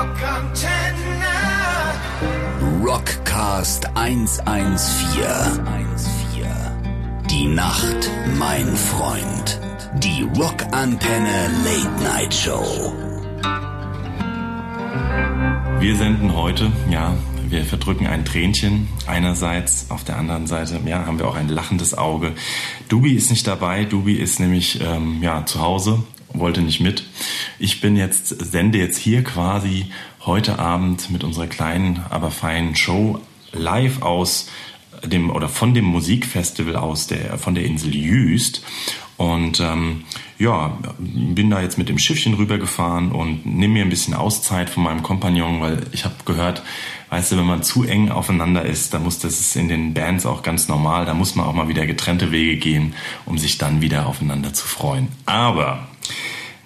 Rockantenne. Rockcast 114. Die Nacht, mein Freund. Die Rockantenne Late Night Show. Wir senden heute, ja, wir verdrücken ein Tränchen einerseits, auf der anderen Seite, ja, haben wir auch ein lachendes Auge. Dubi ist nicht dabei, Dubi ist nämlich, ähm, ja, zu Hause, wollte nicht mit. Ich bin jetzt, sende jetzt hier quasi heute Abend mit unserer kleinen, aber feinen Show live aus dem oder von dem Musikfestival aus der von der Insel Jüst und ähm, ja, bin da jetzt mit dem Schiffchen rübergefahren und nehme mir ein bisschen Auszeit von meinem Kompagnon, weil ich habe gehört, weißt du, wenn man zu eng aufeinander ist, dann muss das in den Bands auch ganz normal, da muss man auch mal wieder getrennte Wege gehen, um sich dann wieder aufeinander zu freuen. Aber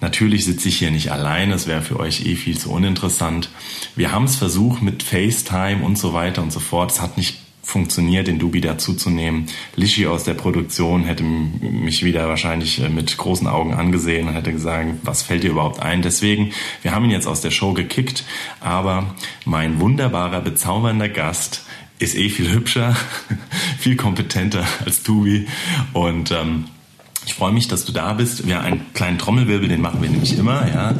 Natürlich sitze ich hier nicht allein, das wäre für euch eh viel zu uninteressant. Wir haben es versucht mit FaceTime und so weiter und so fort. Es hat nicht funktioniert, den Dubi dazuzunehmen. Lischi aus der Produktion hätte mich wieder wahrscheinlich äh, mit großen Augen angesehen und hätte gesagt, was fällt dir überhaupt ein? Deswegen, wir haben ihn jetzt aus der Show gekickt, aber mein wunderbarer, bezaubernder Gast ist eh viel hübscher, viel kompetenter als Dubi und ähm, ich freue mich, dass du da bist. Wir einen kleinen Trommelwirbel, den machen wir nämlich immer. Ja.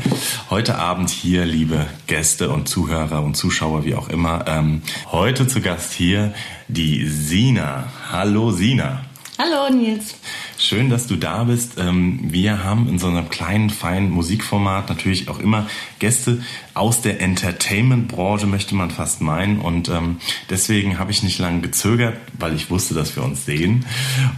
Heute Abend hier, liebe Gäste und Zuhörer und Zuschauer, wie auch immer. Ähm, heute zu Gast hier die Sina. Hallo Sina. Hallo Nils. Schön, dass du da bist. Ähm, wir haben in so einem kleinen, feinen Musikformat natürlich auch immer Gäste aus der Entertainment-Branche, möchte man fast meinen. Und ähm, deswegen habe ich nicht lange gezögert, weil ich wusste, dass wir uns sehen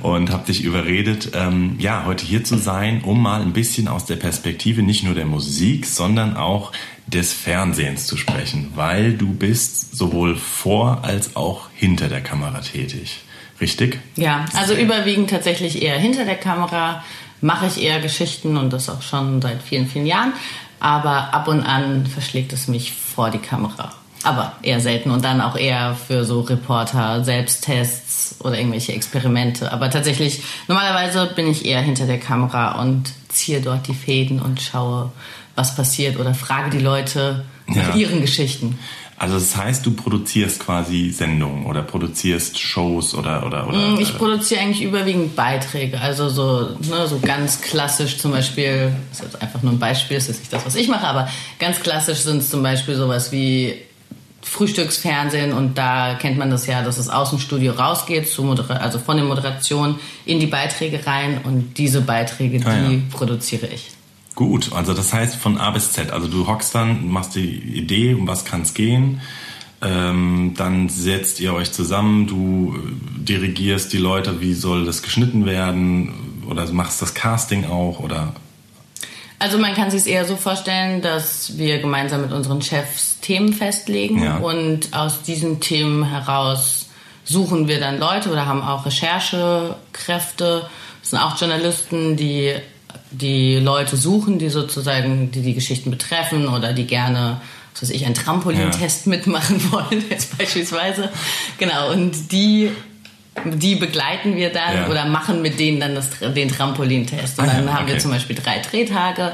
und habe dich überredet, ähm, ja, heute hier zu sein, um mal ein bisschen aus der Perspektive nicht nur der Musik, sondern auch des Fernsehens zu sprechen, weil du bist sowohl vor als auch hinter der Kamera tätig. Richtig? Ja, also überwiegend tatsächlich eher hinter der Kamera mache ich eher Geschichten und das auch schon seit vielen, vielen Jahren. Aber ab und an verschlägt es mich vor die Kamera. Aber eher selten und dann auch eher für so Reporter, Selbsttests oder irgendwelche Experimente. Aber tatsächlich, normalerweise bin ich eher hinter der Kamera und ziehe dort die Fäden und schaue, was passiert oder frage die Leute nach ihren Geschichten. Also das heißt, du produzierst quasi Sendungen oder produzierst Shows oder oder oder. Mm, ich produziere eigentlich überwiegend Beiträge, also so ne, so ganz klassisch zum Beispiel. Das ist jetzt einfach nur ein Beispiel, das ist nicht das, was ich mache, aber ganz klassisch sind es zum Beispiel sowas wie Frühstücksfernsehen und da kennt man das ja, dass es aus dem Studio rausgeht, zu also von der Moderation in die Beiträge rein und diese Beiträge, ah, die ja. produziere ich. Gut, also das heißt von A bis Z. Also du hockst dann, machst die Idee, um was kann es gehen. Ähm, dann setzt ihr euch zusammen, du äh, dirigierst die Leute, wie soll das geschnitten werden oder machst das Casting auch oder also man kann sich es eher so vorstellen, dass wir gemeinsam mit unseren Chefs Themen festlegen ja. und aus diesen Themen heraus suchen wir dann Leute oder haben auch Recherchekräfte. Das sind auch Journalisten, die die Leute suchen, die sozusagen, die die Geschichten betreffen oder die gerne, was weiß ich, einen Trampolintest ja. mitmachen wollen, jetzt beispielsweise. Genau, und die die begleiten wir dann ja. oder machen mit denen dann das, den Trampolintest. Und ah, dann ja, haben okay. wir zum Beispiel drei Drehtage,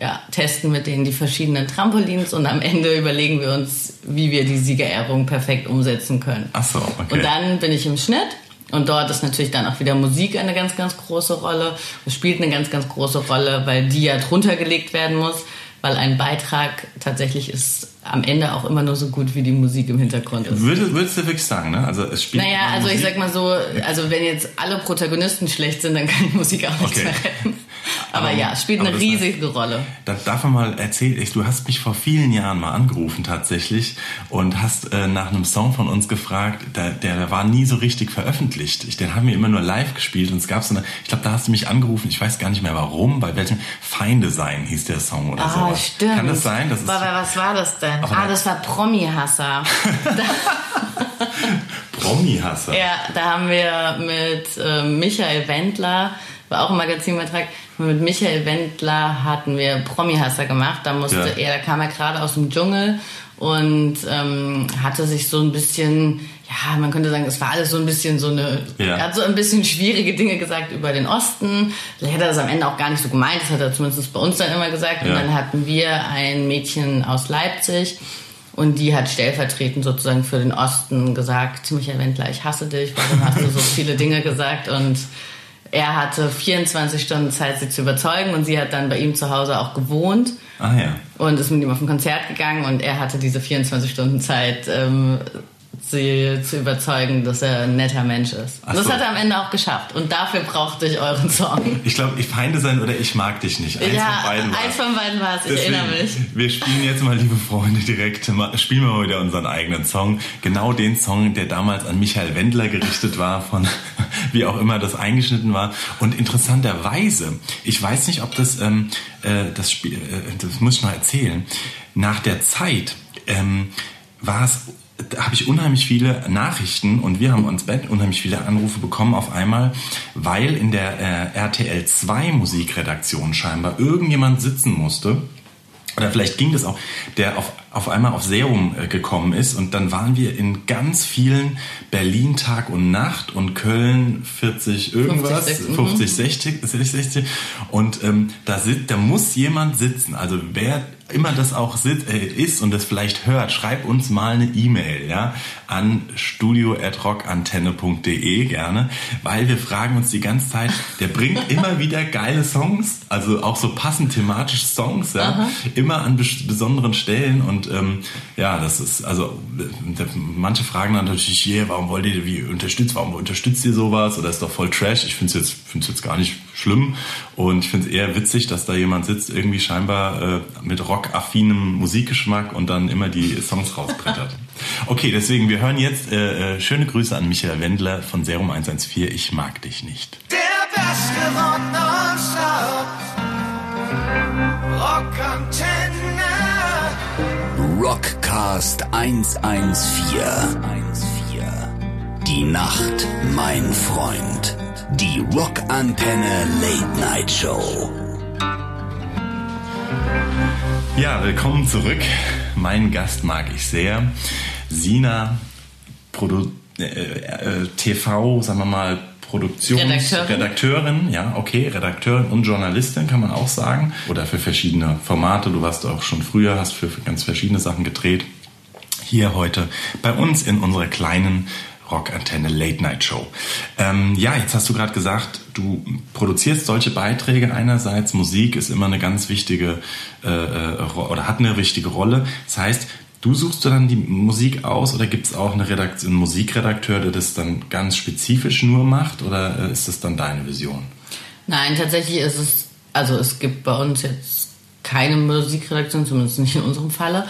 ja, testen mit denen die verschiedenen Trampolins und am Ende überlegen wir uns, wie wir die Siegerehrung perfekt umsetzen können. Ach so, okay. Und dann bin ich im Schnitt und dort ist natürlich dann auch wieder Musik eine ganz, ganz große Rolle. Es spielt eine ganz, ganz große Rolle, weil die ja drunter gelegt werden muss, weil ein Beitrag tatsächlich ist am Ende auch immer nur so gut, wie die Musik im Hintergrund ist. Würdest, würdest du wirklich sagen, ne? Also es spielt. Naja, also Musik. ich sag mal so, also wenn jetzt alle Protagonisten schlecht sind, dann kann die Musik auch nichts okay. mehr retten. Aber, aber ja, es spielt eine riesige heißt, Rolle. Da darf man mal erzählen, du hast mich vor vielen Jahren mal angerufen tatsächlich und hast äh, nach einem Song von uns gefragt, der, der war nie so richtig veröffentlicht. Ich, den haben wir immer nur live gespielt und es gab so eine, ich glaube, da hast du mich angerufen, ich weiß gar nicht mehr warum, bei welchem Feinde sein hieß der Song oder so. Ah, stimmt. Kann das sein? Das aber was war das denn? Ah, das war Promi-Hasser. Promi-Hasser? Ja, da haben wir mit äh, Michael Wendler, war auch ein Magazinbeitrag, mit Michael Wendler hatten wir Promi-Hasser gemacht. Da musste ja. er, da kam er gerade aus dem Dschungel und ähm, hatte sich so ein bisschen ja, man könnte sagen, es war alles so ein bisschen so eine, ja. er hat so ein bisschen schwierige Dinge gesagt über den Osten. Vielleicht hat er das am Ende auch gar nicht so gemeint, das hat er zumindest bei uns dann immer gesagt. Ja. Und dann hatten wir ein Mädchen aus Leipzig und die hat stellvertretend sozusagen für den Osten gesagt, Michael Wendler, ich hasse dich, warum hast du so viele Dinge gesagt? Und er hatte 24 Stunden Zeit, sie zu überzeugen und sie hat dann bei ihm zu Hause auch gewohnt. Ah ja. Und ist mit ihm auf ein Konzert gegangen und er hatte diese 24 Stunden Zeit, ähm, sie zu überzeugen, dass er ein netter Mensch ist. Ach das so. hat er am Ende auch geschafft. Und dafür brauchte ich euren Song. Ich glaube, ich feinde sein oder ich mag dich nicht. Eins ja, von beiden eins von beiden war es. Ich Deswegen, erinnere mich. Wir spielen jetzt mal, liebe Freunde, direkt, spielen wir mal wieder unseren eigenen Song. Genau den Song, der damals an Michael Wendler gerichtet war, von wie auch immer das eingeschnitten war. Und interessanterweise, ich weiß nicht, ob das, ähm, äh, das Spiel, äh, das muss ich mal erzählen, nach der Zeit ähm, war es habe ich unheimlich viele Nachrichten und wir haben uns unheimlich viele Anrufe bekommen auf einmal, weil in der äh, RTL 2 Musikredaktion scheinbar irgendjemand sitzen musste. Oder vielleicht ging das auch, der auf, auf einmal auf Serum äh, gekommen ist. Und dann waren wir in ganz vielen Berlin Tag und Nacht und Köln 40 irgendwas, 50, 50 60, 60, 60 und ähm, da, da muss jemand sitzen. Also wer immer das auch äh, ist und das vielleicht hört, schreib uns mal eine E-Mail ja, an studio.rockantenne.de gerne, weil wir fragen uns die ganze Zeit, der bringt immer wieder geile Songs, also auch so passend thematische Songs, ja, immer an bes besonderen Stellen. Und ähm, ja, das ist, also manche fragen dann natürlich, yeah, warum wollt ihr, wie unterstützt, warum unterstützt ihr sowas oder ist doch voll Trash, ich finde es jetzt, find's jetzt gar nicht schlimm und ich finde es eher witzig, dass da jemand sitzt, irgendwie scheinbar äh, mit Rock rockaffinem Musikgeschmack und dann immer die Songs rausbrettert. Okay, deswegen, wir hören jetzt äh, äh, schöne Grüße an Michael Wendler von Serum 114. Ich mag dich nicht. Der beste Rock. Rockantenne. Rockcast 114. Die Nacht, mein Freund. Die Rockantenne Late Night Show. Ja, willkommen zurück. Mein Gast mag ich sehr. Sina, Produ äh, äh, TV, sagen wir mal, Produktionsredakteurin, ja, okay, Redakteurin und Journalistin kann man auch sagen. Oder für verschiedene Formate. Du warst auch schon früher, hast für ganz verschiedene Sachen gedreht. Hier heute bei uns in unserer kleinen Rockantenne Late Night Show. Ähm, ja, jetzt hast du gerade gesagt, du produzierst solche Beiträge einerseits. Musik ist immer eine ganz wichtige äh, äh oder hat eine wichtige Rolle. Das heißt, du suchst du dann die Musik aus oder gibt es auch eine Redaktion, einen Musikredakteur, der das dann ganz spezifisch nur macht oder äh, ist das dann deine Vision? Nein, tatsächlich ist es, also es gibt bei uns jetzt keine Musikredaktion, zumindest nicht in unserem Falle.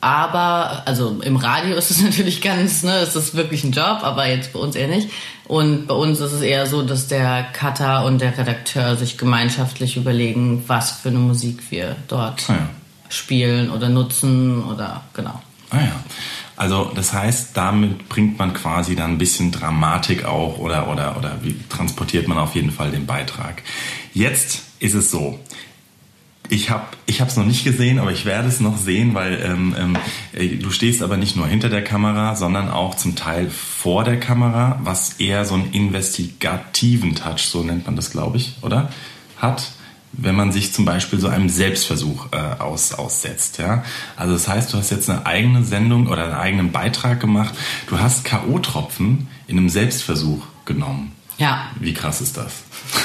Aber, also im Radio ist es natürlich ganz, ne, es ist wirklich ein Job, aber jetzt bei uns eher nicht. Und bei uns ist es eher so, dass der Cutter und der Redakteur sich gemeinschaftlich überlegen, was für eine Musik wir dort ah ja. Spielen oder nutzen oder genau. Ah ja. Also das heißt, damit bringt man quasi dann ein bisschen Dramatik auch oder, oder, oder wie transportiert man auf jeden Fall den Beitrag. Jetzt ist es so, ich habe ich es noch nicht gesehen, aber ich werde es noch sehen, weil ähm, ähm, äh, du stehst aber nicht nur hinter der Kamera, sondern auch zum Teil vor der Kamera, was eher so einen investigativen Touch, so nennt man das, glaube ich, oder? Hat, wenn man sich zum Beispiel so einem Selbstversuch äh, aus, aussetzt. Ja? Also das heißt, du hast jetzt eine eigene Sendung oder einen eigenen Beitrag gemacht. Du hast K.O.-Tropfen in einem Selbstversuch genommen. Ja. Wie krass ist das?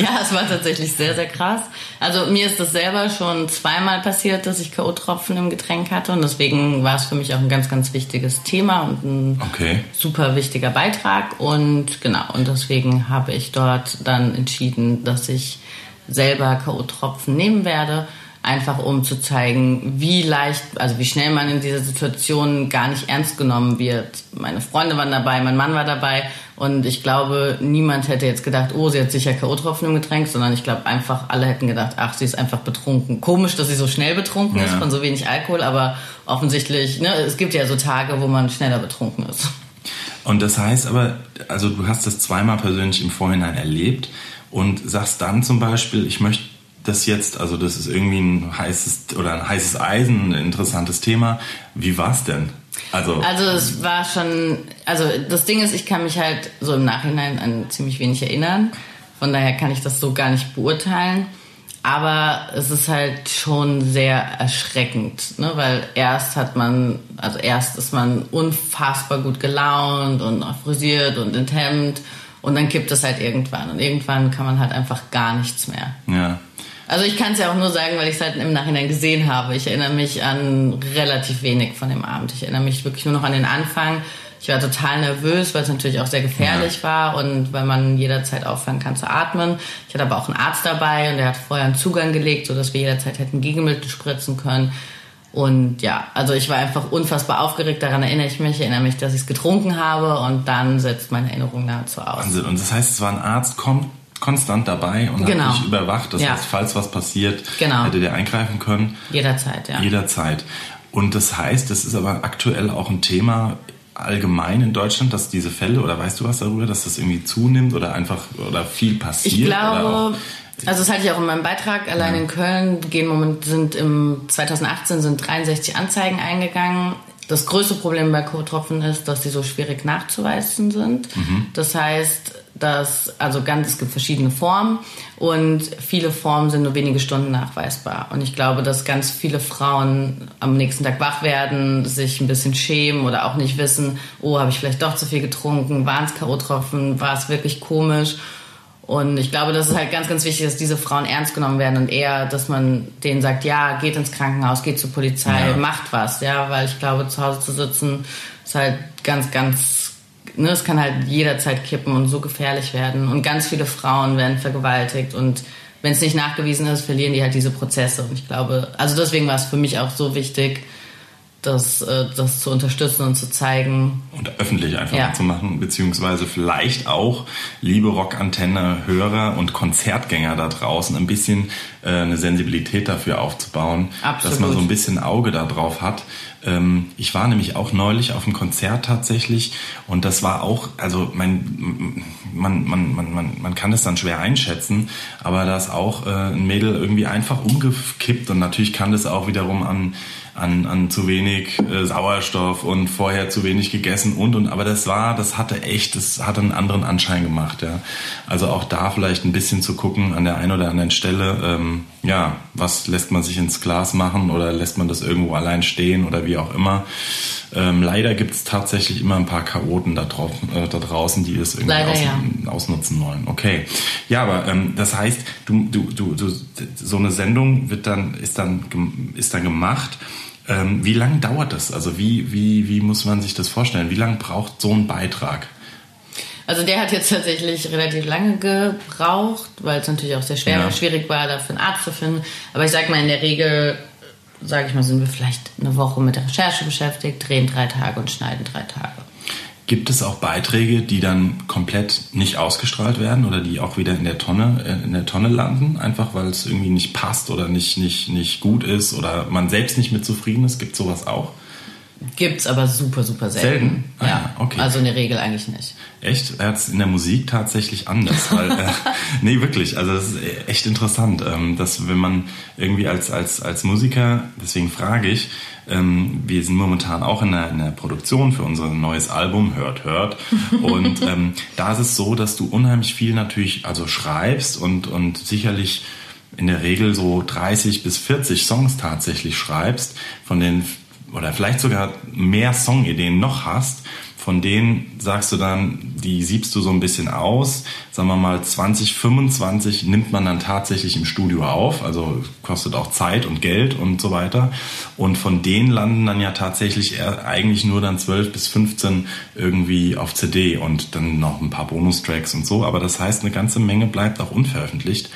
ja, es war tatsächlich sehr, sehr krass. Also mir ist das selber schon zweimal passiert, dass ich K.O.-Tropfen im Getränk hatte und deswegen war es für mich auch ein ganz, ganz wichtiges Thema und ein okay. super wichtiger Beitrag und genau, und deswegen habe ich dort dann entschieden, dass ich selber K.O.-Tropfen nehmen werde einfach um zu zeigen, wie leicht, also wie schnell man in dieser Situation gar nicht ernst genommen wird. Meine Freunde waren dabei, mein Mann war dabei und ich glaube, niemand hätte jetzt gedacht, oh, sie hat sicher K.O.-Tropfen im Getränk, sondern ich glaube einfach, alle hätten gedacht, ach, sie ist einfach betrunken. Komisch, dass sie so schnell betrunken ja. ist von so wenig Alkohol, aber offensichtlich, ne, es gibt ja so Tage, wo man schneller betrunken ist. Und das heißt aber, also du hast das zweimal persönlich im Vorhinein erlebt und sagst dann zum Beispiel, ich möchte das jetzt, also das ist irgendwie ein heißes oder ein heißes Eisen, ein interessantes Thema. Wie war es denn? Also, also es war schon, also das Ding ist, ich kann mich halt so im Nachhinein an ziemlich wenig erinnern. Von daher kann ich das so gar nicht beurteilen. Aber es ist halt schon sehr erschreckend, ne? weil erst hat man, also erst ist man unfassbar gut gelaunt und frisiert und in Hemd und dann kippt es halt irgendwann und irgendwann kann man halt einfach gar nichts mehr. Ja. Also ich kann es ja auch nur sagen, weil ich es halt im Nachhinein gesehen habe. Ich erinnere mich an relativ wenig von dem Abend. Ich erinnere mich wirklich nur noch an den Anfang. Ich war total nervös, weil es natürlich auch sehr gefährlich ja. war und weil man jederzeit aufhören kann zu atmen. Ich hatte aber auch einen Arzt dabei und der hat vorher einen Zugang gelegt, sodass wir jederzeit hätten Gegenmittel spritzen können. Und ja, also ich war einfach unfassbar aufgeregt. Daran erinnere ich mich. Ich erinnere mich, dass ich es getrunken habe und dann setzt meine Erinnerung nahezu aus. Wahnsinn. Und das heißt, es war ein Arzt kommt konstant dabei und genau. hat dich überwacht. Das ja. heißt, falls was passiert, genau. hätte der eingreifen können. Jederzeit, ja. Jederzeit. Und das heißt, das ist aber aktuell auch ein Thema allgemein in Deutschland, dass diese Fälle oder weißt du was darüber, dass das irgendwie zunimmt oder einfach oder viel passiert? Ich glaube, also das hatte ich auch in meinem Beitrag. Allein ja. in Köln gehen moment sind im 2018 sind 63 Anzeigen eingegangen. Das größte Problem bei Co-Tropfen ist, dass sie so schwierig nachzuweisen sind. Mhm. Das heißt, dass, also ganz, es gibt verschiedene Formen und viele Formen sind nur wenige Stunden nachweisbar. Und ich glaube, dass ganz viele Frauen am nächsten Tag wach werden, sich ein bisschen schämen oder auch nicht wissen, oh, habe ich vielleicht doch zu viel getrunken, waren es K.O.-Tropfen, war es wirklich komisch. Und ich glaube, das ist halt ganz, ganz wichtig, dass diese Frauen ernst genommen werden und eher, dass man denen sagt, ja, geht ins Krankenhaus, geht zur Polizei, ja. macht was, ja, weil ich glaube, zu Hause zu sitzen ist halt ganz, ganz ne, es kann halt jederzeit kippen und so gefährlich werden. Und ganz viele Frauen werden vergewaltigt und wenn es nicht nachgewiesen ist, verlieren die halt diese Prozesse. Und ich glaube, also deswegen war es für mich auch so wichtig, das, äh, das zu unterstützen und zu zeigen. Und öffentlich einfach ja. zu machen, beziehungsweise vielleicht auch, liebe Rockantenne-Hörer und Konzertgänger da draußen, ein bisschen äh, eine Sensibilität dafür aufzubauen, Absolut. dass man so ein bisschen Auge darauf hat. Ähm, ich war nämlich auch neulich auf einem Konzert tatsächlich und das war auch, also mein, man, man, man, man, man kann das dann schwer einschätzen, aber da ist auch äh, ein Mädel irgendwie einfach umgekippt und natürlich kann das auch wiederum an an, an zu wenig äh, Sauerstoff und vorher zu wenig gegessen und und aber das war, das hatte echt, das hatte einen anderen Anschein gemacht, ja. Also auch da vielleicht ein bisschen zu gucken an der einen oder anderen Stelle, ähm, ja, was lässt man sich ins Glas machen oder lässt man das irgendwo allein stehen oder wie auch immer. Ähm, leider gibt es tatsächlich immer ein paar Chaoten da, drauf, äh, da draußen, die das irgendwie leider, aus, ja. ausnutzen wollen. Okay. Ja, aber ähm, das heißt, du, du, du, du, so eine Sendung wird dann, ist dann, ist dann gemacht ähm, wie lange dauert das? Also wie, wie, wie muss man sich das vorstellen? Wie lange braucht so ein Beitrag? Also der hat jetzt tatsächlich relativ lange gebraucht, weil es natürlich auch sehr schwer, ja. schwierig war, dafür einen Arzt zu finden. Aber ich sag mal, in der Regel, sage ich mal, sind wir vielleicht eine Woche mit der Recherche beschäftigt, drehen drei Tage und schneiden drei Tage. Gibt es auch Beiträge, die dann komplett nicht ausgestrahlt werden oder die auch wieder in der Tonne, äh, in der Tonne landen, einfach weil es irgendwie nicht passt oder nicht, nicht, nicht gut ist oder man selbst nicht mit zufrieden ist? Gibt sowas auch? Gibt's aber super, super selten. Selten? Ah, ja, okay. Also in der Regel eigentlich nicht. Echt? Er hat es in der Musik tatsächlich anders. weil, äh, nee, wirklich. Also das ist echt interessant, ähm, dass wenn man irgendwie als, als, als Musiker, deswegen frage ich, ähm, wir sind momentan auch in der, in der Produktion für unser neues Album, hört, hört. Und ähm, da ist es so, dass du unheimlich viel natürlich also schreibst und, und sicherlich in der Regel so 30 bis 40 Songs tatsächlich schreibst, von den oder vielleicht sogar mehr Songideen noch hast, von denen sagst du dann, die siebst du so ein bisschen aus. Sagen wir mal 20, 25 nimmt man dann tatsächlich im Studio auf, also kostet auch Zeit und Geld und so weiter. Und von denen landen dann ja tatsächlich eigentlich nur dann 12 bis 15 irgendwie auf CD und dann noch ein paar Bonustracks und so. Aber das heißt, eine ganze Menge bleibt auch unveröffentlicht.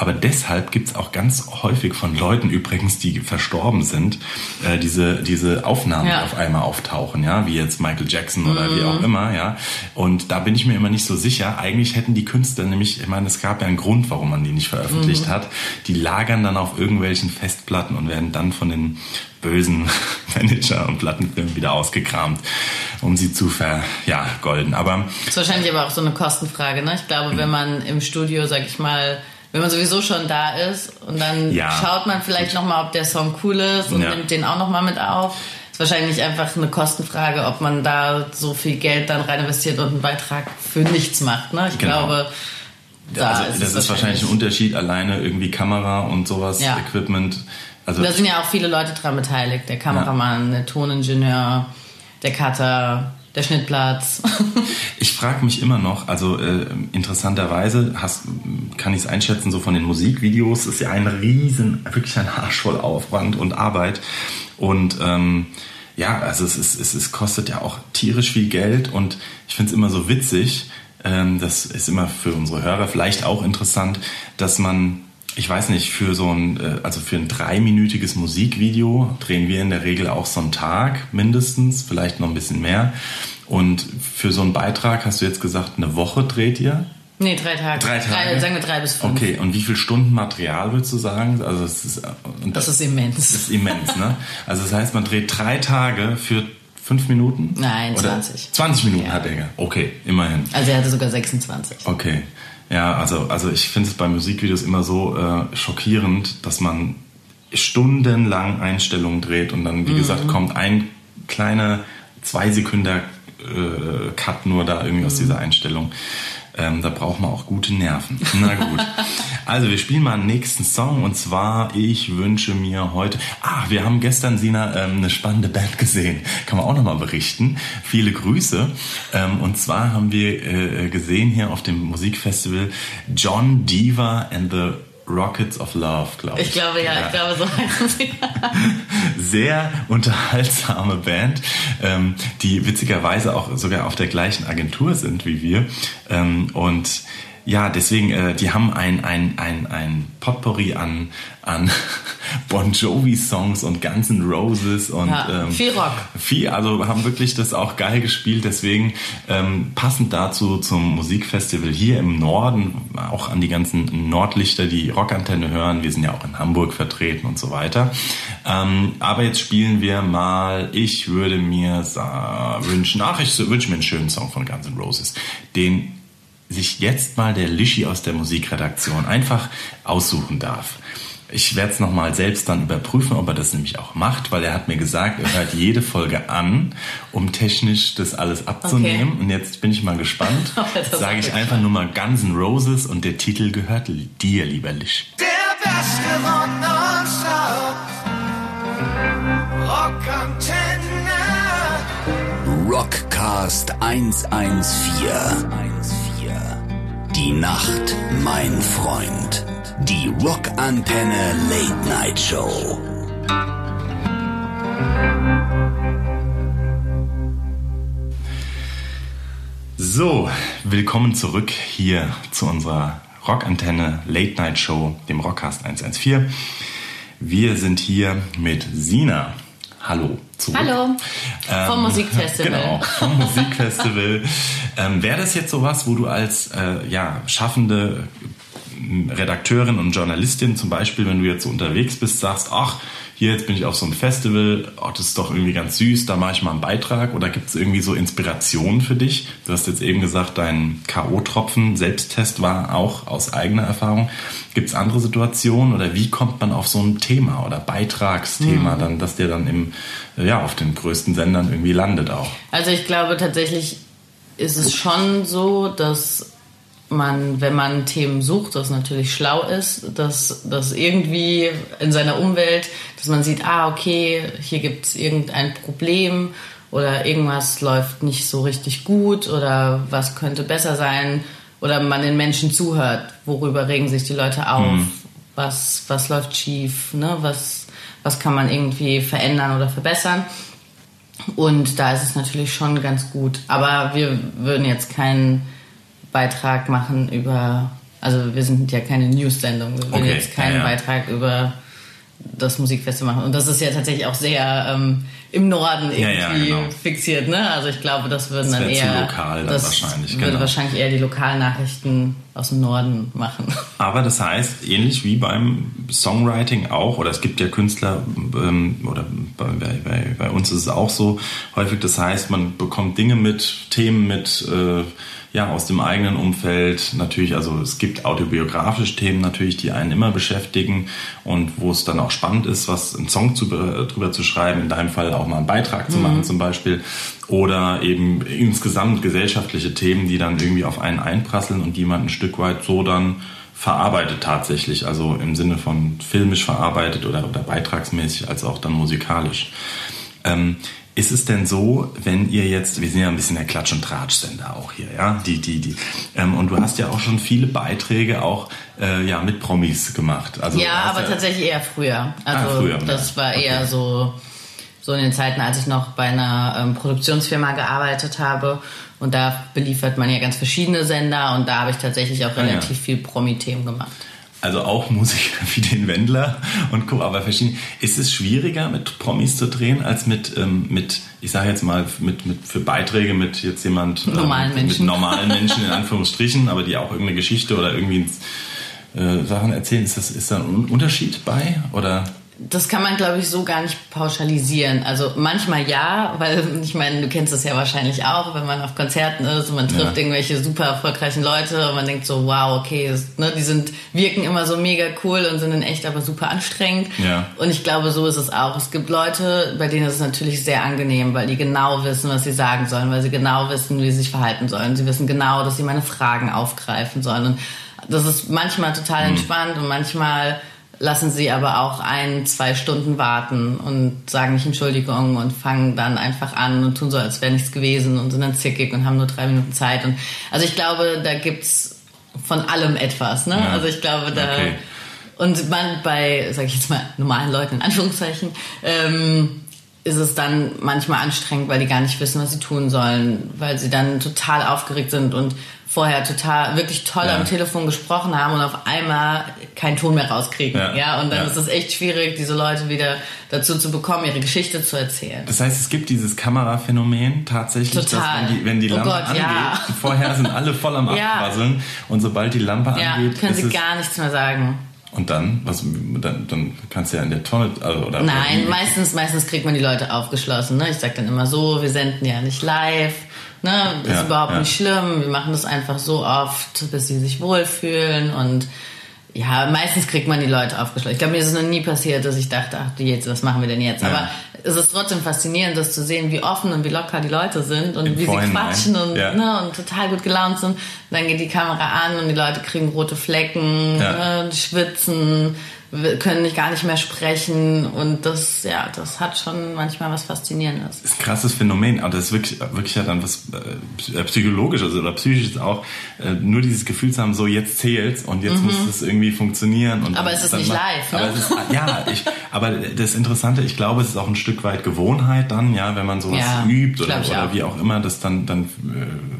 Aber deshalb gibt's auch ganz häufig von Leuten übrigens, die verstorben sind, äh, diese, diese Aufnahmen ja. auf einmal auftauchen, ja, wie jetzt Michael Jackson oder mhm. wie auch immer, ja. Und da bin ich mir immer nicht so sicher. Eigentlich hätten die Künstler nämlich, ich meine, es gab ja einen Grund, warum man die nicht veröffentlicht mhm. hat. Die lagern dann auf irgendwelchen Festplatten und werden dann von den bösen Manager und Plattenfirmen wieder ausgekramt, um sie zu vergolden. Ja, aber das ist wahrscheinlich aber auch so eine Kostenfrage. Ne? Ich glaube, wenn man im Studio, sag ich mal, wenn man sowieso schon da ist und dann ja. schaut man vielleicht nochmal, ob der Song cool ist und ja. nimmt den auch nochmal mit auf. ist wahrscheinlich einfach eine Kostenfrage, ob man da so viel Geld dann rein investiert und einen Beitrag für nichts macht. Ne? Ich genau. glaube, da also, ist das ist wahrscheinlich ein Unterschied, alleine irgendwie Kamera und sowas, ja. Equipment. Also da sind ja auch viele Leute dran beteiligt. Der Kameramann, der Toningenieur, der Cutter, der Schnittplatz. ich frage mich immer noch, also äh, interessanterweise hast, kann ich es einschätzen, so von den Musikvideos ist ja ein riesen, wirklich ein Arsch voll Aufwand und Arbeit. Und ähm, ja, also es, ist, es, es kostet ja auch tierisch viel Geld und ich finde es immer so witzig, ähm, das ist immer für unsere Hörer vielleicht auch interessant, dass man ich weiß nicht, für so ein, äh, also für ein dreiminütiges Musikvideo drehen wir in der Regel auch so einen Tag mindestens, vielleicht noch ein bisschen mehr. Und für so einen Beitrag hast du jetzt gesagt, eine Woche dreht ihr? Nee, drei Tage. Drei Tage. Drei, sagen wir drei bis fünf. Okay, und wie viele Stunden Material würdest du sagen? Also es ist, das, das ist immens. Das ist immens, ne? Also das heißt, man dreht drei Tage für fünf Minuten? Nein, Oder 20. 20 Minuten ja. hat er. Okay, immerhin. Also er hatte sogar 26. Okay. Ja, also, also ich finde es bei Musikvideos immer so äh, schockierend, dass man stundenlang Einstellungen dreht und dann, wie mhm. gesagt, kommt ein kleiner zwei Sekunden äh, Cut nur da irgendwie mhm. aus dieser Einstellung. Ähm, da braucht man auch gute Nerven. Na gut. also wir spielen mal einen nächsten Song und zwar Ich wünsche mir heute. Ah, wir haben gestern Sina ähm, eine spannende Band gesehen. Kann man auch nochmal berichten. Viele Grüße. Ähm, und zwar haben wir äh, gesehen hier auf dem Musikfestival John Diva and the Rockets of Love, glaube ich. Ich glaube ja, ja. ich glaube so sie. Sehr unterhaltsame Band, ähm, die witzigerweise auch sogar auf der gleichen Agentur sind wie wir. Ähm, und ja, deswegen, äh, die haben ein, ein, ein, ein Potpourri an, an Bon Jovi-Songs und Guns N' Roses und ja, ähm, viel Rock. Viel, also haben wirklich das auch geil gespielt. Deswegen ähm, passend dazu zum Musikfestival hier im Norden, auch an die ganzen Nordlichter, die Rockantenne hören. Wir sind ja auch in Hamburg vertreten und so weiter. Ähm, aber jetzt spielen wir mal, ich würde mir wünschen, ach, ich wünsche mir einen schönen Song von Guns N' Roses. Den sich jetzt mal der Lischi aus der Musikredaktion einfach aussuchen darf. Ich werde es nochmal selbst dann überprüfen, ob er das nämlich auch macht, weil er hat mir gesagt, er hört jede Folge an, um technisch das alles abzunehmen. Okay. Und jetzt bin ich mal gespannt. Sage ich einfach nur mal Guns N' Roses und der Titel gehört dir, lieber Lisch. Der beste Rock Rockantenne. Rockcast 114. Die Nacht, mein Freund. Die Rockantenne Late Night Show. So, willkommen zurück hier zu unserer Rockantenne Late Night Show, dem Rockcast 114. Wir sind hier mit Sina. Hallo. Zurück. Hallo. Ähm, vom Musikfestival. Genau, vom Musikfestival. ähm, Wäre das jetzt sowas, wo du als äh, ja, schaffende Redakteurin und Journalistin zum Beispiel, wenn du jetzt so unterwegs bist, sagst, ach, hier, jetzt bin ich auf so einem Festival, oh, das ist doch irgendwie ganz süß, da mache ich mal einen Beitrag oder gibt es irgendwie so Inspirationen für dich? Du hast jetzt eben gesagt, dein K.O.-Tropfen, Selbsttest war auch aus eigener Erfahrung. Gibt es andere Situationen oder wie kommt man auf so ein Thema oder Beitragsthema mhm. dann, dass der dann im, ja, auf den größten Sendern irgendwie landet auch? Also ich glaube tatsächlich ist es schon so, dass man, wenn man Themen sucht, das natürlich schlau ist, dass das irgendwie in seiner Umwelt, dass man sieht, ah, okay, hier gibt es irgendein Problem oder irgendwas läuft nicht so richtig gut oder was könnte besser sein oder man den Menschen zuhört, worüber regen sich die Leute auf, mhm. was, was läuft schief, ne? was, was kann man irgendwie verändern oder verbessern. Und da ist es natürlich schon ganz gut. Aber wir würden jetzt keinen Beitrag machen über, also wir sind ja keine News-Sendung, wir okay, jetzt keinen ja, ja. Beitrag über das Musikfestival machen. Und das ist ja tatsächlich auch sehr ähm, im Norden irgendwie ja, genau. fixiert. Ne? Also ich glaube, das würden das dann eher. Zu lokal dann das wahrscheinlich. Würde genau. wahrscheinlich eher die Lokalnachrichten aus dem Norden machen. Aber das heißt, ähnlich wie beim Songwriting auch, oder es gibt ja Künstler, ähm, oder bei, bei, bei, uns ist es auch so häufig, das heißt, man bekommt Dinge mit, Themen mit, äh, ja, aus dem eigenen Umfeld natürlich, also es gibt autobiografische Themen natürlich, die einen immer beschäftigen und wo es dann auch spannend ist, was einen Song zu, drüber zu schreiben, in deinem Fall auch mal einen Beitrag zu machen mhm. zum Beispiel oder eben insgesamt gesellschaftliche Themen, die dann irgendwie auf einen einprasseln und die man ein Stück weit so dann verarbeitet tatsächlich, also im Sinne von filmisch verarbeitet oder, oder beitragsmäßig als auch dann musikalisch. Ähm, ist es denn so, wenn ihr jetzt, wir sind ja ein bisschen der Klatsch- und Tratsch-Sender auch hier, ja, die, die, die, ähm, und du hast ja auch schon viele Beiträge auch äh, ja, mit Promis gemacht. Also, ja, aber ja tatsächlich eher früher. Ah, also ah, früher, das war okay. eher so, so in den Zeiten, als ich noch bei einer ähm, Produktionsfirma gearbeitet habe. Und da beliefert man ja ganz verschiedene Sender und da habe ich tatsächlich auch relativ ah, ja. viel Promi-Themen gemacht also auch Musiker wie den Wendler und Co. Aber verschieden. Ist es schwieriger, mit Promis zu drehen, als mit, ähm, mit ich sage jetzt mal, mit, mit für Beiträge mit jetzt jemand ähm, normalen mit, Menschen. mit normalen Menschen in Anführungsstrichen, aber die auch irgendeine Geschichte oder irgendwie äh, Sachen erzählen. Ist das ist da ein Unterschied bei oder? Das kann man, glaube ich, so gar nicht pauschalisieren. Also manchmal ja, weil ich meine, du kennst das ja wahrscheinlich auch, wenn man auf Konzerten ist und man trifft ja. irgendwelche super erfolgreichen Leute und man denkt so, wow, okay, das, ne, die sind wirken immer so mega cool und sind in echt aber super anstrengend. Ja. Und ich glaube, so ist es auch. Es gibt Leute, bei denen ist es natürlich sehr angenehm, weil die genau wissen, was sie sagen sollen, weil sie genau wissen, wie sie sich verhalten sollen. Sie wissen genau, dass sie meine Fragen aufgreifen sollen. Und das ist manchmal total mhm. entspannt und manchmal lassen sie aber auch ein, zwei Stunden warten und sagen nicht Entschuldigung und fangen dann einfach an und tun so, als wäre nichts gewesen und sind dann zickig und haben nur drei Minuten Zeit. Und also ich glaube, da gibt's von allem etwas. Ne? Ja. Also ich glaube, da okay. und man bei, sag ich jetzt mal, normalen Leuten in Anführungszeichen, ähm, ist es dann manchmal anstrengend, weil die gar nicht wissen, was sie tun sollen, weil sie dann total aufgeregt sind und vorher total wirklich toll ja. am Telefon gesprochen haben und auf einmal keinen Ton mehr rauskriegen. Ja, ja und dann ja. ist es echt schwierig, diese Leute wieder dazu zu bekommen, ihre Geschichte zu erzählen. Das heißt, es gibt dieses Kameraphänomen tatsächlich, total. dass wenn die, wenn die oh Lampe Gott, angeht, vorher sind alle voll am Abquasseln und sobald die Lampe angeht, können sie gar nichts mehr sagen. Und dann, was, dann, dann kannst du ja in der Tonne, also, oder? Nein, meistens, meistens kriegt man die Leute aufgeschlossen. Ne? Ich sag dann immer so, wir senden ja nicht live. Ne? Das ja, ist überhaupt ja. nicht schlimm. Wir machen das einfach so oft, bis sie sich wohlfühlen und ja, meistens kriegt man die Leute aufgeschlossen. Ich glaube, mir ist es noch nie passiert, dass ich dachte, ach du jetzt, was machen wir denn jetzt? Ja. Aber es ist trotzdem faszinierend, das zu sehen, wie offen und wie locker die Leute sind und Im wie Vorhinein. sie quatschen und, ja. ne, und total gut gelaunt sind. Dann geht die Kamera an und die Leute kriegen rote Flecken, ja. ne, schwitzen, können nicht gar nicht mehr sprechen und das ja das hat schon manchmal was faszinierendes. Das ist ein krasses Phänomen, aber das ist wirklich wirklich ja dann was äh, psychologisches oder psychisches auch äh, nur dieses Gefühl zu haben, so jetzt zählt's und jetzt mhm. muss es irgendwie funktionieren und aber es ist nicht live, ne? aber ist, ja, ich, aber das Interessante, ich glaube, es ist auch ein Stück weit Gewohnheit dann, ja, wenn man sowas ja, übt oder, oder wie auch immer das dann dann äh,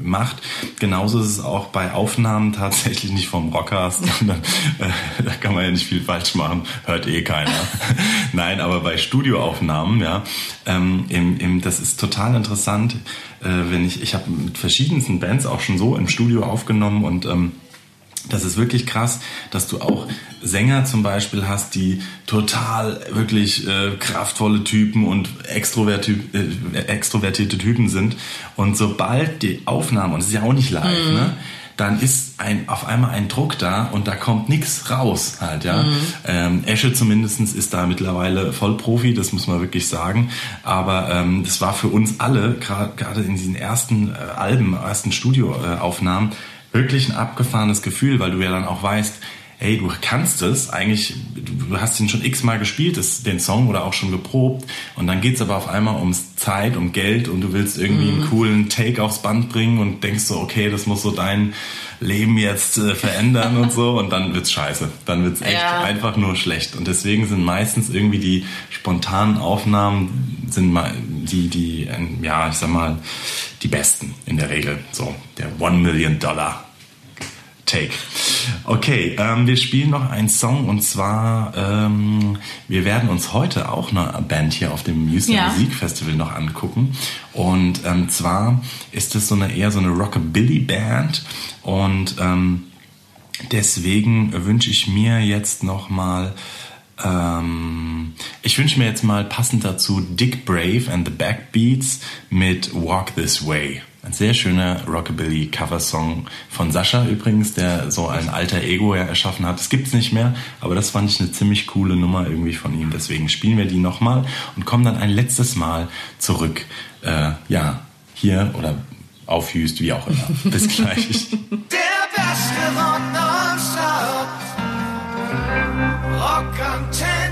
macht. Genauso ist es auch bei Aufnahmen tatsächlich nicht vom Rockcast, sondern äh, da kann man ja nicht viel falsch machen machen, hört eh keiner. Nein, aber bei Studioaufnahmen, ja, ähm, im, im, das ist total interessant, äh, wenn ich, ich habe mit verschiedensten Bands auch schon so im Studio aufgenommen und ähm, das ist wirklich krass, dass du auch Sänger zum Beispiel hast, die total wirklich äh, kraftvolle Typen und extroverti äh, extrovertierte Typen sind. Und sobald die Aufnahme, und es ist ja auch nicht live, mhm. ne? Dann ist ein, auf einmal ein Druck da und da kommt nichts raus halt, ja. Mhm. Ähm, Esche zumindestens ist da mittlerweile Vollprofi, das muss man wirklich sagen. Aber ähm, das war für uns alle, gerade in diesen ersten äh, Alben, ersten Studioaufnahmen, wirklich ein abgefahrenes Gefühl, weil du ja dann auch weißt, hey, du kannst es, eigentlich, du hast ihn schon x-mal gespielt, das, den Song oder auch schon geprobt und dann geht's aber auf einmal ums Zeit, um Geld und du willst irgendwie mhm. einen coolen Take aufs Band bringen und denkst so, okay, das muss so dein Leben jetzt äh, verändern und so und dann wird's scheiße. Dann wird's echt ja. einfach nur schlecht und deswegen sind meistens irgendwie die spontanen Aufnahmen sind mal die, die, ja, ich sag mal, die besten in der Regel. So, der One Million Dollar Take. Okay, ähm, wir spielen noch einen Song und zwar, ähm, wir werden uns heute auch eine Band hier auf dem Houston ja. Musikfestival noch angucken. Und ähm, zwar ist es so eine eher so eine Rockabilly-Band und ähm, deswegen wünsche ich mir jetzt noch mal Ähm, ich wünsche mir jetzt mal passend dazu Dick Brave and the Backbeats mit Walk This Way. Ein sehr schöner Rockabilly-Cover-Song von Sascha übrigens, der so ein alter Ego ja erschaffen hat. Das gibt's nicht mehr, aber das fand ich eine ziemlich coole Nummer irgendwie von ihm. Deswegen spielen wir die nochmal und kommen dann ein letztes Mal zurück. Äh, ja, hier oder auf Hüst, wie auch immer. Bis gleich. Der beste Rock. Rockantenne.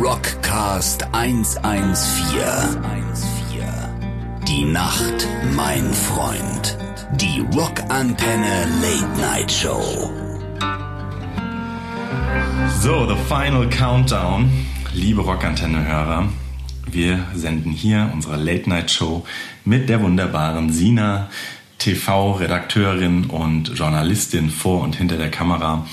Rockcast 114. Die Nacht, mein Freund. Die Rockantenne Late Night Show. So, the final countdown. Liebe Rockantenne-Hörer, wir senden hier unsere Late Night Show mit der wunderbaren Sina, TV-Redakteurin und Journalistin vor und hinter der Kamera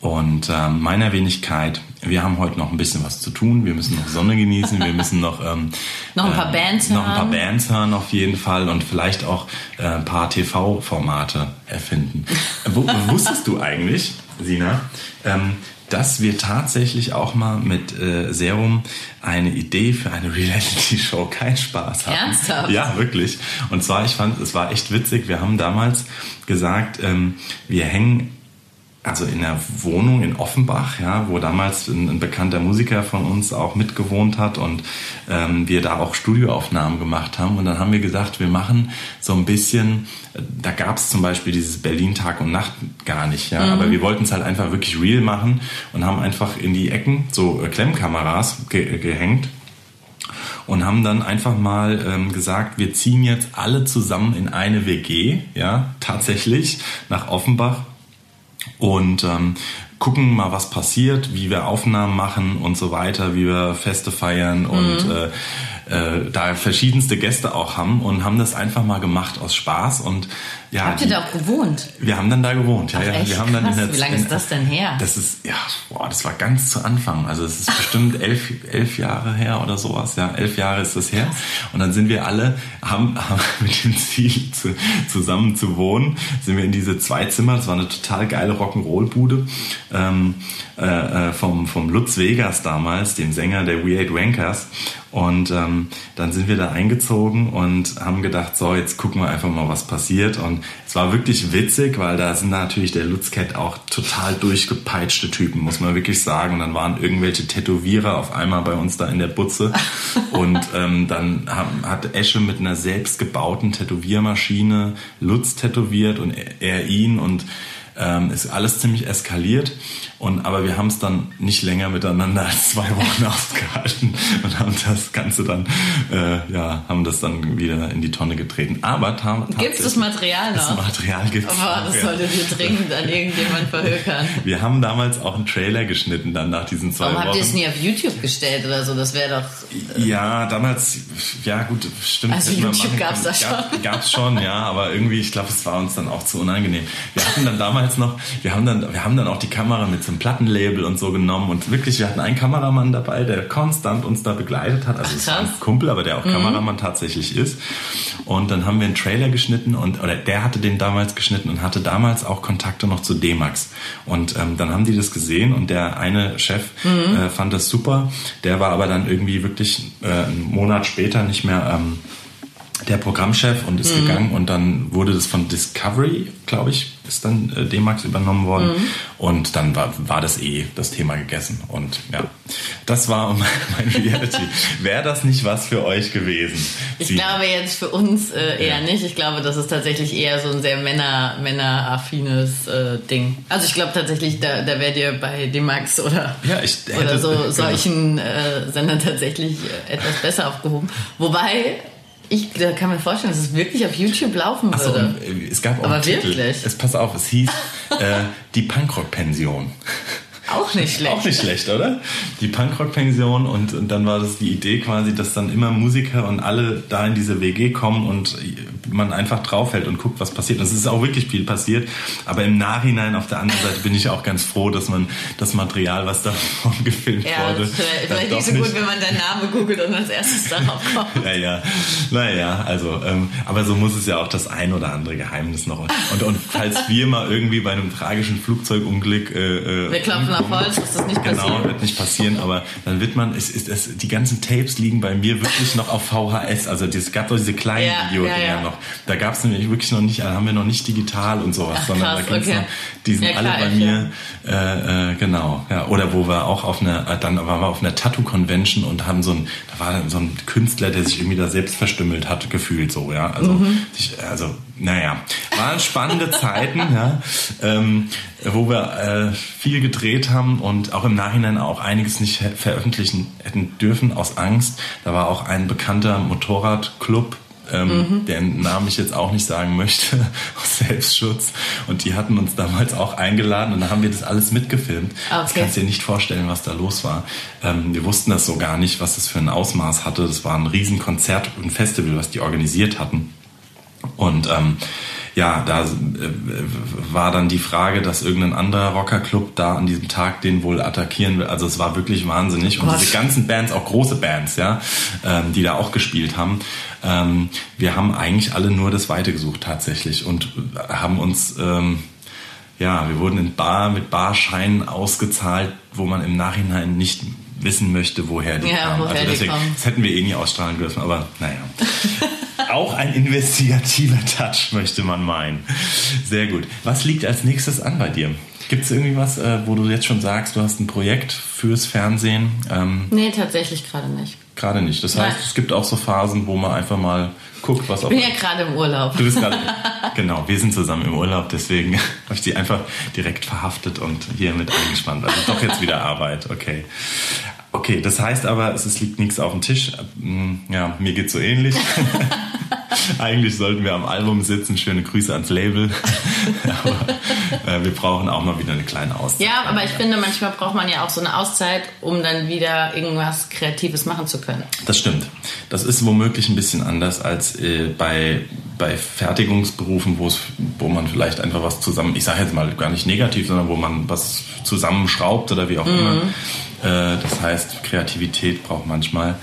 und äh, meiner Wenigkeit. Wir haben heute noch ein bisschen was zu tun. Wir müssen noch Sonne genießen. Wir müssen noch ähm, noch ein paar Bands noch hören. ein paar Bands hören auf jeden Fall und vielleicht auch äh, ein paar TV-Formate erfinden. Wo, wusstest du eigentlich, Sina, ähm, dass wir tatsächlich auch mal mit äh, Serum eine Idee für eine Reality-Show keinen Spaß hatten. Ernsthaft? Ja, wirklich. Und zwar, ich fand, es war echt witzig. Wir haben damals gesagt, ähm, wir hängen also in der Wohnung in Offenbach, ja, wo damals ein, ein bekannter Musiker von uns auch mitgewohnt hat und ähm, wir da auch Studioaufnahmen gemacht haben. Und dann haben wir gesagt, wir machen so ein bisschen, da gab es zum Beispiel dieses Berlin Tag und Nacht gar nicht, ja, mhm. aber wir wollten es halt einfach wirklich real machen und haben einfach in die Ecken so äh, Klemmkameras ge gehängt und haben dann einfach mal ähm, gesagt, wir ziehen jetzt alle zusammen in eine WG, ja, tatsächlich nach Offenbach und ähm, gucken mal, was passiert, wie wir Aufnahmen machen und so weiter, wie wir Feste feiern mhm. und äh, äh, da verschiedenste Gäste auch haben und haben das einfach mal gemacht aus Spaß und ja. Habt ihr da auch gewohnt? Wir haben dann da gewohnt, ja, Ach, ja. Wir haben dann Krass. in der, Wie lange ist das denn her? Das ist, ja, boah, das war ganz zu Anfang. Also es ist bestimmt elf, elf Jahre her oder sowas, ja. Elf Jahre ist das her. Und dann sind wir alle, haben, haben mit dem Ziel, zu, zusammen zu wohnen, sind wir in diese zwei Zimmer, das war eine total geile Rock'n'Roll-Bude, ähm, äh, vom, vom Lutz Vegas damals, dem Sänger der We Hate Wankers. Und ähm, dann sind wir da eingezogen und haben gedacht, so, jetzt gucken wir einfach mal, was passiert. Und es war wirklich witzig, weil da sind natürlich der Lutzcat auch total durchgepeitschte Typen, muss man wirklich sagen. Und dann waren irgendwelche Tätowierer auf einmal bei uns da in der Butze. und ähm, dann haben, hat Esche mit einer selbstgebauten Tätowiermaschine Lutz tätowiert und er, er ihn und ähm, ist alles ziemlich eskaliert. Und, aber wir haben es dann nicht länger miteinander als zwei Wochen ausgehalten und haben das Ganze dann, äh, ja, haben das dann wieder in die Tonne getreten. Aber Gibt es das Material noch? Das Material gibt es Aber das solltet ihr dringend an irgendjemand verhökern. Wir haben damals auch einen Trailer geschnitten dann nach diesen zwei Warum Wochen. habt ihr es nie auf YouTube gestellt oder so? Das wäre doch... Äh ja, damals, ja gut, stimmt. Also YouTube gab es da schon. Gab es schon, ja, aber irgendwie, ich glaube, es war uns dann auch zu unangenehm. Wir hatten dann damals noch, wir haben dann, wir haben dann auch die Kamera mit so einem Plattenlabel und so genommen und wirklich, wir hatten einen Kameramann dabei, der konstant uns da begleitet hat. Also war ein Kumpel, aber der auch mhm. Kameramann tatsächlich ist. Und dann haben wir einen Trailer geschnitten und oder der hatte den damals geschnitten und hatte damals auch Kontakte noch zu D-Max. Und ähm, dann haben die das gesehen und der eine Chef mhm. äh, fand das super. Der war aber dann irgendwie wirklich äh, einen Monat später nicht mehr ähm, der Programmchef und ist mhm. gegangen und dann wurde das von Discovery, glaube ich, ist dann äh, D-Max übernommen worden mhm. und dann war, war das eh das Thema gegessen und ja, das war mein Reality. Wäre das nicht was für euch gewesen? Ich Sie glaube jetzt für uns äh, eher ja. nicht. Ich glaube, das ist tatsächlich eher so ein sehr Männer, männeraffines äh, Ding. Also ich glaube tatsächlich, da, da wärt ihr bei D-Max oder, ja, ich hätte, oder so genau. solchen äh, Sendern tatsächlich äh, etwas besser aufgehoben. Wobei ich kann mir vorstellen, dass es wirklich auf YouTube laufen Ach so, würde. Äh, es gab auch Aber einen Titel. wirklich? Es, pass auf, es hieß äh, Die Punkrock-Pension. Auch nicht schlecht. Auch nicht schlecht, oder? Die Punkrock-Pension und, und dann war das die Idee quasi, dass dann immer Musiker und alle da in diese WG kommen und man einfach draufhält und guckt, was passiert. Und es ist auch wirklich viel passiert. Aber im Nachhinein auf der anderen Seite bin ich auch ganz froh, dass man das Material, was davon gefilmt ja, wurde. Vielleicht, vielleicht nicht so nicht gut, wenn man deinen Namen googelt und als erstes darauf kommt. naja, naja, also, ähm, aber so muss es ja auch das ein oder andere Geheimnis noch. Und, und falls wir mal irgendwie bei einem tragischen Flugzeugunglück. Äh, äh wir klopfen auf Holz, dass das nicht genau, passiert. Genau, wird nicht passieren, aber dann wird man, es, es, es, die ganzen Tapes liegen bei mir wirklich noch auf VHS. Also es gab doch diese kleinen Ja, Videodinger ja, ja. noch. Da gab es nämlich wirklich noch nicht, da haben wir noch nicht digital und sowas, Ach, sondern krass, da gibt's okay. noch, die sind Ja, alle klar, bei ich, mir, äh, äh, genau. Ja, oder wo wir auch auf einer, äh, dann waren wir auf einer Tattoo-Convention und haben so ein, da war so ein Künstler, der sich irgendwie da selbst verstümmelt hat, gefühlt so, ja. Also, Mhm. sich, also naja, waren spannende Zeiten, ja, ähm, wo wir äh, viel gedreht haben und auch im Nachhinein auch einiges nicht he- veröffentlichen hätten dürfen aus Angst. Da war auch ein bekannter Motorradclub, ähm, deren Namen ich jetzt auch nicht sagen möchte, aus Selbstschutz. Und die hatten uns damals auch eingeladen und da haben wir das alles mitgefilmt. Das Okay. kannst du dir nicht vorstellen, was da los war. Ähm, wir wussten das so gar nicht, was das für ein Ausmaß hatte. Das war ein Riesenkonzert und Festival, was die organisiert hatten. Und ähm, ja, da äh, war dann die Frage, dass irgendein anderer Rockerclub da an diesem Tag den wohl attackieren will. Also es war wirklich wahnsinnig. Und Gott. diese ganzen Bands, auch große Bands, ja, ähm, die da auch gespielt haben, ähm, wir haben eigentlich alle nur das Weite gesucht tatsächlich und haben uns ähm, ja, wir wurden in Bar mit Barscheinen ausgezahlt, wo man im Nachhinein nicht wissen möchte, woher die Ja, kamen. woher also die deswegen, kommen. das hätten wir eh nie ausstrahlen dürfen, aber naja. Auch ein investigativer Touch, möchte man meinen. Sehr gut. Was liegt als nächstes an bei dir? Gibt es irgendwie was, äh, wo du jetzt schon sagst, du hast ein Projekt fürs Fernsehen? Ähm, Nee, tatsächlich gerade nicht. Gerade nicht. Das heißt, Nein. es gibt auch so Phasen, wo man einfach mal guckt, was auf Ich bin ja gerade im Urlaub. Du bist gerade. genau, wir sind zusammen im Urlaub, deswegen habe ich die einfach direkt verhaftet und hier mit eingespannt. Also doch jetzt wieder Arbeit, okay. Okay, das heißt aber, es, liegt nichts auf dem Tisch. Hm, Ja, mir geht's so ähnlich. Eigentlich sollten wir am Album sitzen. Schöne Grüße ans Label. aber äh, wir brauchen auch mal wieder eine kleine Auszeit. Ja, aber ich finde, manchmal braucht man ja auch so eine Auszeit, um dann wieder irgendwas Kreatives machen zu können. Das stimmt. Das ist womöglich ein bisschen anders als äh, bei, bei Fertigungsberufen, wo man vielleicht einfach was zusammen, ich sage jetzt mal gar nicht negativ, sondern wo man was zusammenschraubt oder wie auch immer. Äh, das heißt, Kreativität braucht manchmal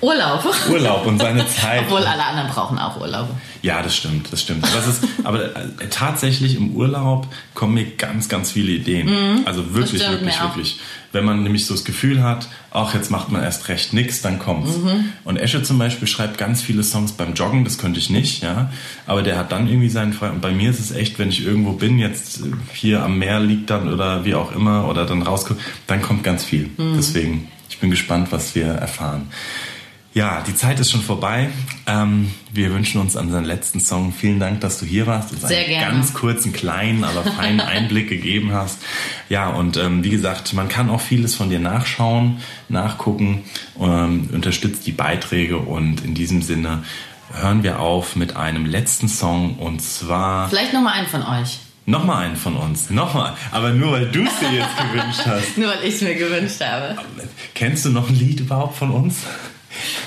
Urlaub. Urlaub und seine Zeit. Obwohl alle anderen brauchen auch Urlaub. Ja, das stimmt, das stimmt. Das ist, aber äh, tatsächlich im Urlaub kommen mir ganz, ganz viele Ideen. Also wirklich, wirklich, wirklich. Wenn man nämlich so das Gefühl hat, ach, jetzt macht man erst recht nichts, dann kommt's. Und Esche zum Beispiel schreibt ganz viele Songs beim Joggen, das könnte ich nicht, ja. Aber der hat dann irgendwie seinen Frei. Und bei mir ist es echt, wenn ich irgendwo bin, jetzt äh, hier am Meer liegt dann oder wie auch immer oder dann rauskommt, dann kommt ganz viel. Deswegen, ich bin gespannt, was wir erfahren. Ja, die Zeit ist schon vorbei. Ähm, wir wünschen uns unseren letzten Song. Vielen Dank, dass du hier warst. Sehr einen gerne. ganz kurzen, kleinen, aber feinen Einblick gegeben hast. Ja, und ähm, wie gesagt, man kann auch vieles von dir nachschauen, nachgucken, ähm, unterstützt die Beiträge und in diesem Sinne hören wir auf mit einem letzten Song und zwar Vielleicht nochmal einen von euch. nochmal einen von uns. Nochmal, aber nur weil du es dir jetzt gewünscht hast. Nur weil ich es mir gewünscht habe. Kennst du noch ein Lied überhaupt von uns?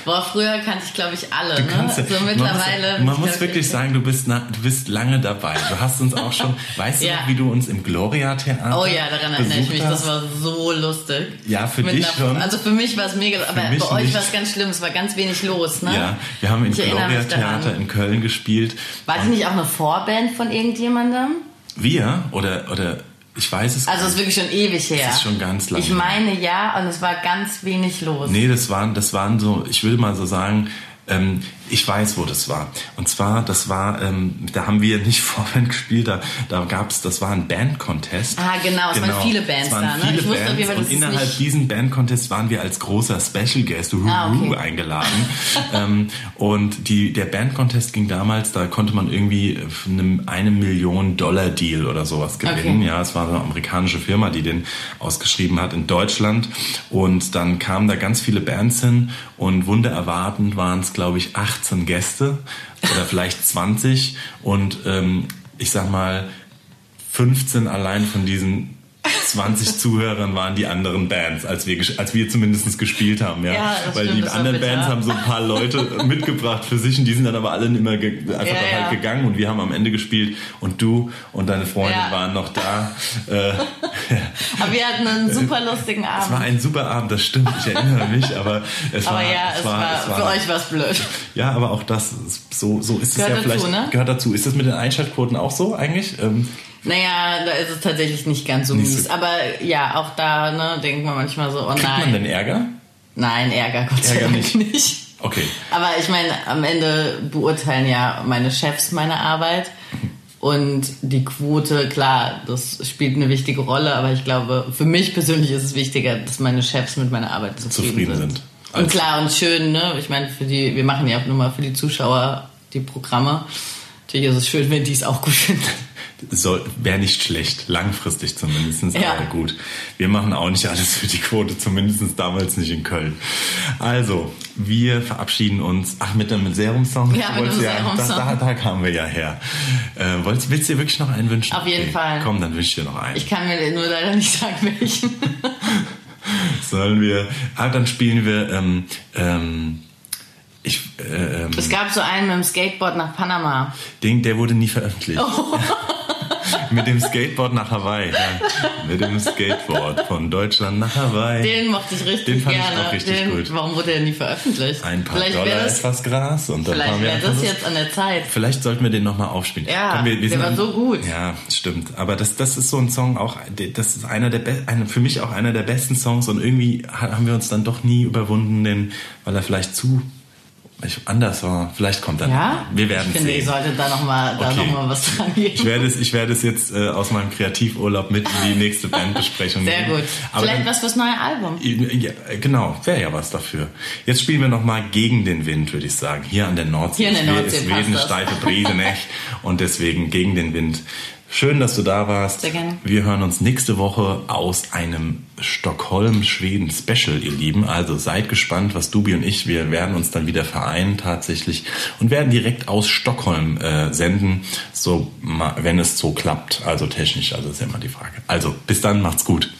Boah, früher kannte ich, glaube ich, alle. Du kannst ne? ja- So mittlerweile. Man muss, man muss wirklich ich- sagen, du bist, na, du bist lange dabei. Du hast uns auch schon, weißt du Ja. noch, wie du uns im Gloria-Theater Oh ja, daran erinnere ich mich. hast? Das war so lustig. Ja, für Mit dich einer- schon. Also für mich war es mega, aber bei euch war es ganz schlimm. Es war ganz wenig los, ne? Ja, wir haben im Gloria-Theater in Köln gespielt. War das nicht auch eine Vorband von irgendjemandem? Wir oder oder ich weiß es Also es ist wirklich schon ewig her. Das ist schon ganz lange Ich meine ja, und es war ganz wenig los. Nee, das waren, das waren so, ich will mal so sagen, ähm, ich weiß, wo das war. Und zwar, das war, ähm, da haben wir nicht Vorband gespielt, da, da gab's, das war ein Band-Contest. Ah, genau, es waren viele Bands es waren da, ne? Viele Ich wusste Bands Fall, und es innerhalb nicht- diesen Band-Contest waren wir als großer Special Guest Ah, okay. eingeladen. ähm, und die, der Band-Contest ging damals, da konnte man irgendwie eine, eine Million Dollar Deal oder sowas gewinnen. Okay. Ja, es war eine amerikanische Firma, die den ausgeschrieben hat in Deutschland. Und dann kamen da ganz viele Bands hin und wunder erwartend waren es, glaube ich, 18 Gäste oder vielleicht 20. Und ähm, ich sag mal, 15 allein von diesen 20 Zuhörern waren die anderen Bands, als wir, als wir zumindest gespielt haben. Ja, Ja, Weil stimmt, die anderen. Bands haben so ein paar Leute mitgebracht für sich und die sind dann aber alle immer einfach Ja, halt ja. gegangen und wir haben am Ende gespielt und du und deine Freundin waren noch da. Äh, Aber wir hatten einen super lustigen es war Abend. ein super Abend, das stimmt, ich erinnere mich, aber es Aber war, ja, es war, es für euch was blöd. Ja, aber auch das, so, so ist es Gehört ja dazu, vielleicht. ne? Gehört dazu. Ist das mit den Einschaltquoten auch so eigentlich? Ähm, Naja, da ist es tatsächlich nicht ganz so Nicht so- mies. Aber ja, auch da ne, denkt man manchmal so, oh kriegt man nein. denn Ärger? Nein, Ärger, Gott sei Ärger Dank nicht. nicht. Okay. Aber ich meine, am Ende beurteilen ja meine Chefs meine Arbeit. Und die Quote, klar, das spielt eine wichtige Rolle, aber ich glaube, für mich persönlich ist es wichtiger, dass meine Chefs mit meiner Arbeit zufrieden, Zufrieden sind. sind. Und klar und schön, ne? Ich meine, für die, wir machen ja auch nur mal für die Zuschauer die Programme. Natürlich ist es schön, wenn die es auch gut finden. Wäre nicht schlecht, langfristig zumindest, Ja. aber gut. Wir machen auch nicht alles für die Quote, zumindest damals nicht in Köln. Also, wir verabschieden uns. Ach, mit einem Serum-Song? Ja, mit einem Serum-Song. Da, da kamen wir ja her. Äh, wolltest, willst du dir wirklich noch einen wünschen? Auf jeden Fall. Komm, dann wünsche ich dir noch einen. Ich kann mir nur leider nicht sagen, welchen. Sollen wir. Ah, dann spielen wir. Ähm, ähm, ich, äh, ähm, Es gab so einen mit dem Skateboard nach Panama. den, der wurde nie veröffentlicht. Oh. Mit dem Skateboard nach Hawaii. Ja. Mit dem Skateboard von Deutschland nach Hawaii. Den mochte ich richtig Den fand ich gerne. auch richtig Den, gut. Warum wurde der nie veröffentlicht? Ein paar vielleicht Dollar, das, etwas Gras und dann vielleicht wir wäre das jetzt an der Zeit. Vielleicht sollten wir den nochmal aufspielen. Ja, der sind war so gut. Ja, stimmt. Aber das, das ist so ein Song auch, das ist einer der be einer, für mich auch einer der besten Songs und irgendwie ha- haben wir uns dann doch nie überwunden, den, weil er vielleicht zu ich, anders war. Vielleicht kommt noch Ja? Wir werden ich finde, sehen. ich sollte da nochmal Okay. noch mal was dran geben. Ich werde es, ich werde es jetzt äh, aus meinem Kreativurlaub mit in die nächste Bandbesprechung Sehr nehmen. gut. Aber Vielleicht dann- was fürs neue Album. ja, genau, wäre ja was dafür. Jetzt spielen wir noch mal gegen den Wind, würde ich sagen. Hier an der Nordsee. Hier an der Nordsee Es weht eine steife Brise, ne? Und deswegen gegen den Wind. Schön, dass du da warst. Sehr gerne. Wir hören uns nächste Woche aus einem Stockholm-Schweden-Special, ihr Lieben. Also seid gespannt, was Dubi und ich, wir werden uns dann wieder vereinen tatsächlich und werden direkt aus Stockholm äh, senden, so wenn es so klappt. Also technisch, also ist ja immer die Frage. Also bis dann, macht's gut.